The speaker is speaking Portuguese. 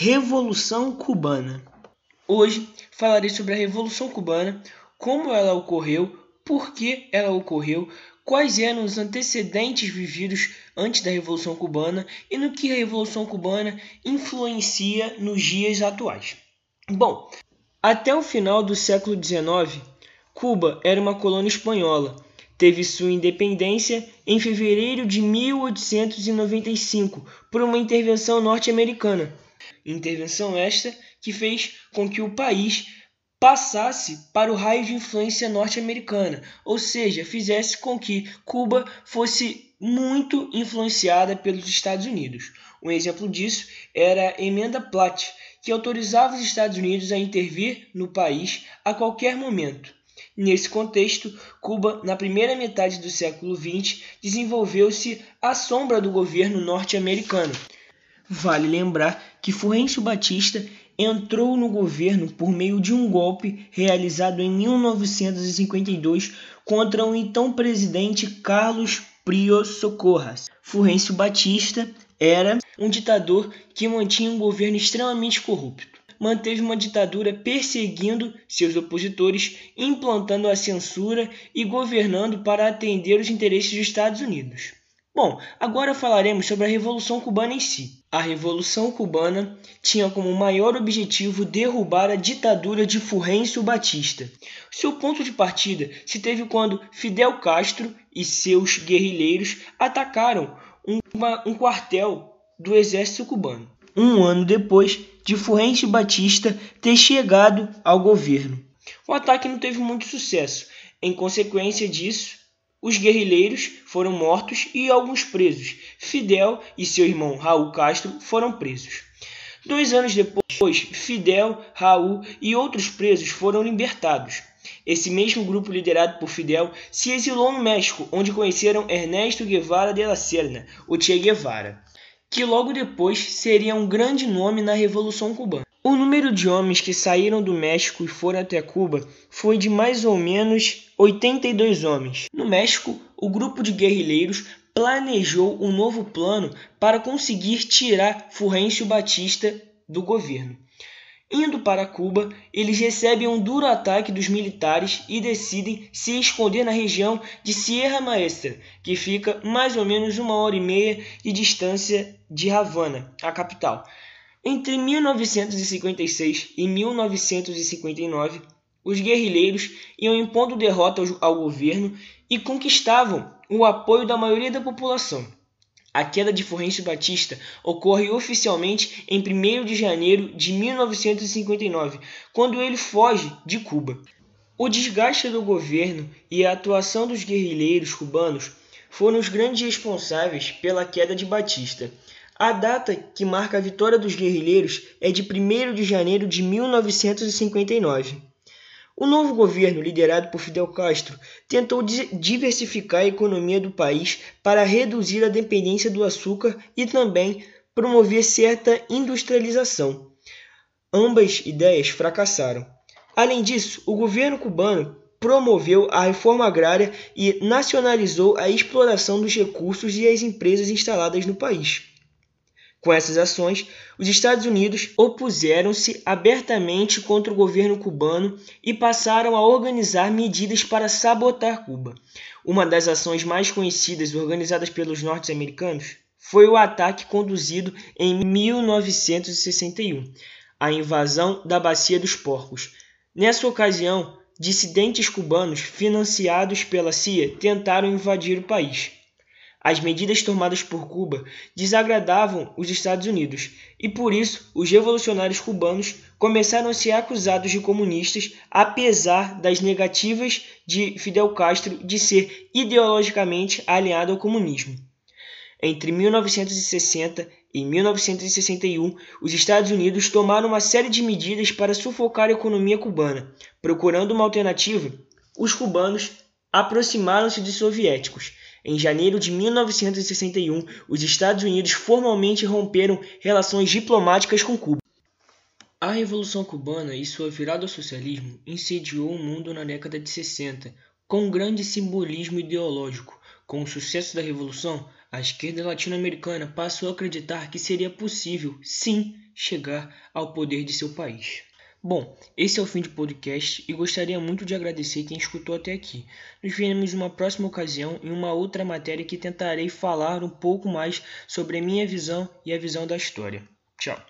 Revolução Cubana. Hoje falarei sobre a Revolução Cubana, como ela ocorreu, por que ela ocorreu, quais eram os antecedentes vividos antes da Revolução Cubana e no que a Revolução Cubana influencia nos dias atuais. Bom, até o final do século XIX, Cuba era uma colônia espanhola. Teve sua independência em fevereiro de 1895 por uma intervenção norte-americana. Intervenção esta que fez com que o país passasse para o raio de influência norte-americana, ou seja, fizesse com que Cuba fosse muito influenciada pelos Estados Unidos. Um exemplo disso era a Emenda Platt, que autorizava os Estados Unidos a intervir no país a qualquer momento. Nesse contexto, Cuba, na primeira metade do século XX, desenvolveu-se à sombra do governo norte-americano. Vale lembrar que Fulgêncio Batista entrou no governo por meio de um golpe realizado em 1952 contra o então presidente Carlos Prio Socorras. Fulgêncio Batista era um ditador que mantinha um governo extremamente corrupto. Manteve uma ditadura perseguindo seus opositores, implantando a censura e governando para atender os interesses dos Estados Unidos. Bom, agora falaremos sobre a Revolução Cubana em si. A Revolução Cubana tinha como maior objetivo derrubar a ditadura de Fulgêncio Batista. Seu ponto de partida se teve quando Fidel Castro e seus guerrilheiros atacaram uma, um quartel do exército cubano. Um ano depois de Fulgêncio Batista ter chegado ao governo. O ataque não teve muito sucesso. Em consequência disso, os guerrilheiros foram mortos e alguns presos. Fidel e seu irmão Raul Castro foram presos. Dois anos depois, Fidel, Raul e outros presos foram libertados. Esse mesmo grupo, liderado por Fidel, se exilou no México, onde conheceram Ernesto Guevara de la Serna, o Che Guevara, que logo depois seria um grande nome na Revolução Cubana. O número de homens que saíram do México e foram até Cuba foi de mais ou menos 82 homens. No México, o grupo de guerrilheiros planejou um novo plano para conseguir tirar Fulgêncio Batista do governo. Indo para Cuba, eles recebem um duro ataque dos militares e decidem se esconder na região de Sierra Maestra, que fica mais ou menos uma hora e meia de distância de Havana, a capital. Entre 1956 e 1959, os guerrilheiros iam impondo derrota ao governo e conquistavam o apoio da maioria da população. A queda de Fulgêncio Batista ocorre oficialmente em 1 de janeiro de 1959, quando ele foge de Cuba. O desgaste do governo e a atuação dos guerrilheiros cubanos foram os grandes responsáveis pela queda de Batista. A data que marca a vitória dos guerrilheiros é de 1 de janeiro de 1959. O novo governo, liderado por Fidel Castro, tentou diversificar a economia do país para reduzir a dependência do açúcar e também promover certa industrialização. Ambas ideias fracassaram. Além disso, o governo cubano promoveu a reforma agrária e nacionalizou a exploração dos recursos e as empresas instaladas no país. Com essas ações, os Estados Unidos opuseram-se abertamente contra o governo cubano e passaram a organizar medidas para sabotar Cuba. Uma das ações mais conhecidas organizadas pelos norte-americanos foi o ataque conduzido em 1961, a invasão da Bacia dos Porcos. Nessa ocasião, dissidentes cubanos financiados pela CIA tentaram invadir o país. As medidas tomadas por Cuba desagradavam os Estados Unidos e por isso os revolucionários cubanos começaram a ser acusados de comunistas, apesar das negativas de Fidel Castro de ser ideologicamente alinhado ao comunismo. Entre 1960 e 1961, os Estados Unidos tomaram uma série de medidas para sufocar a economia cubana. Procurando uma alternativa, os cubanos aproximaram-se dos soviéticos em janeiro de 1961, os Estados Unidos formalmente romperam relações diplomáticas com Cuba. A Revolução Cubana e sua virada ao socialismo incendiou o mundo na década de 60, com um grande simbolismo ideológico. Com o sucesso da Revolução, a esquerda latino-americana passou a acreditar que seria possível, sim, chegar ao poder de seu país. Bom, esse é o fim do podcast e gostaria muito de agradecer quem escutou até aqui. Nos veremos em uma próxima ocasião em uma outra matéria que tentarei falar um pouco mais sobre a minha visão e a visão da história. Tchau.